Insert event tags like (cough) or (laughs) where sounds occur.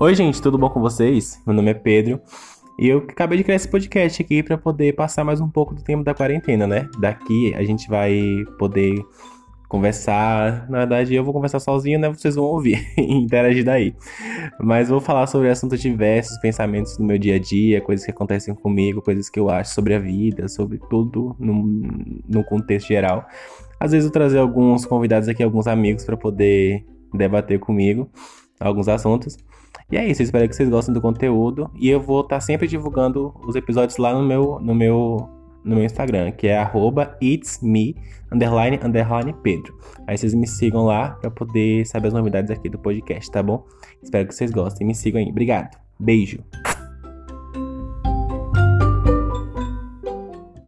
Oi, gente, tudo bom com vocês? Meu nome é Pedro e eu acabei de criar esse podcast aqui para poder passar mais um pouco do tempo da quarentena, né? Daqui a gente vai poder conversar. Na verdade, eu vou conversar sozinho, né? Vocês vão ouvir (laughs) e interagir daí. Mas vou falar sobre assuntos diversos, pensamentos do meu dia a dia, coisas que acontecem comigo, coisas que eu acho sobre a vida, sobre tudo no, no contexto geral. Às vezes eu trazer alguns convidados aqui, alguns amigos para poder debater comigo alguns assuntos. E é isso, espero que vocês gostem do conteúdo. E eu vou estar tá sempre divulgando os episódios lá no meu, no meu, no meu Instagram, que é itsme, underline, underline, Pedro. Aí vocês me sigam lá para poder saber as novidades aqui do podcast, tá bom? Espero que vocês gostem. Me sigam aí. Obrigado. Beijo.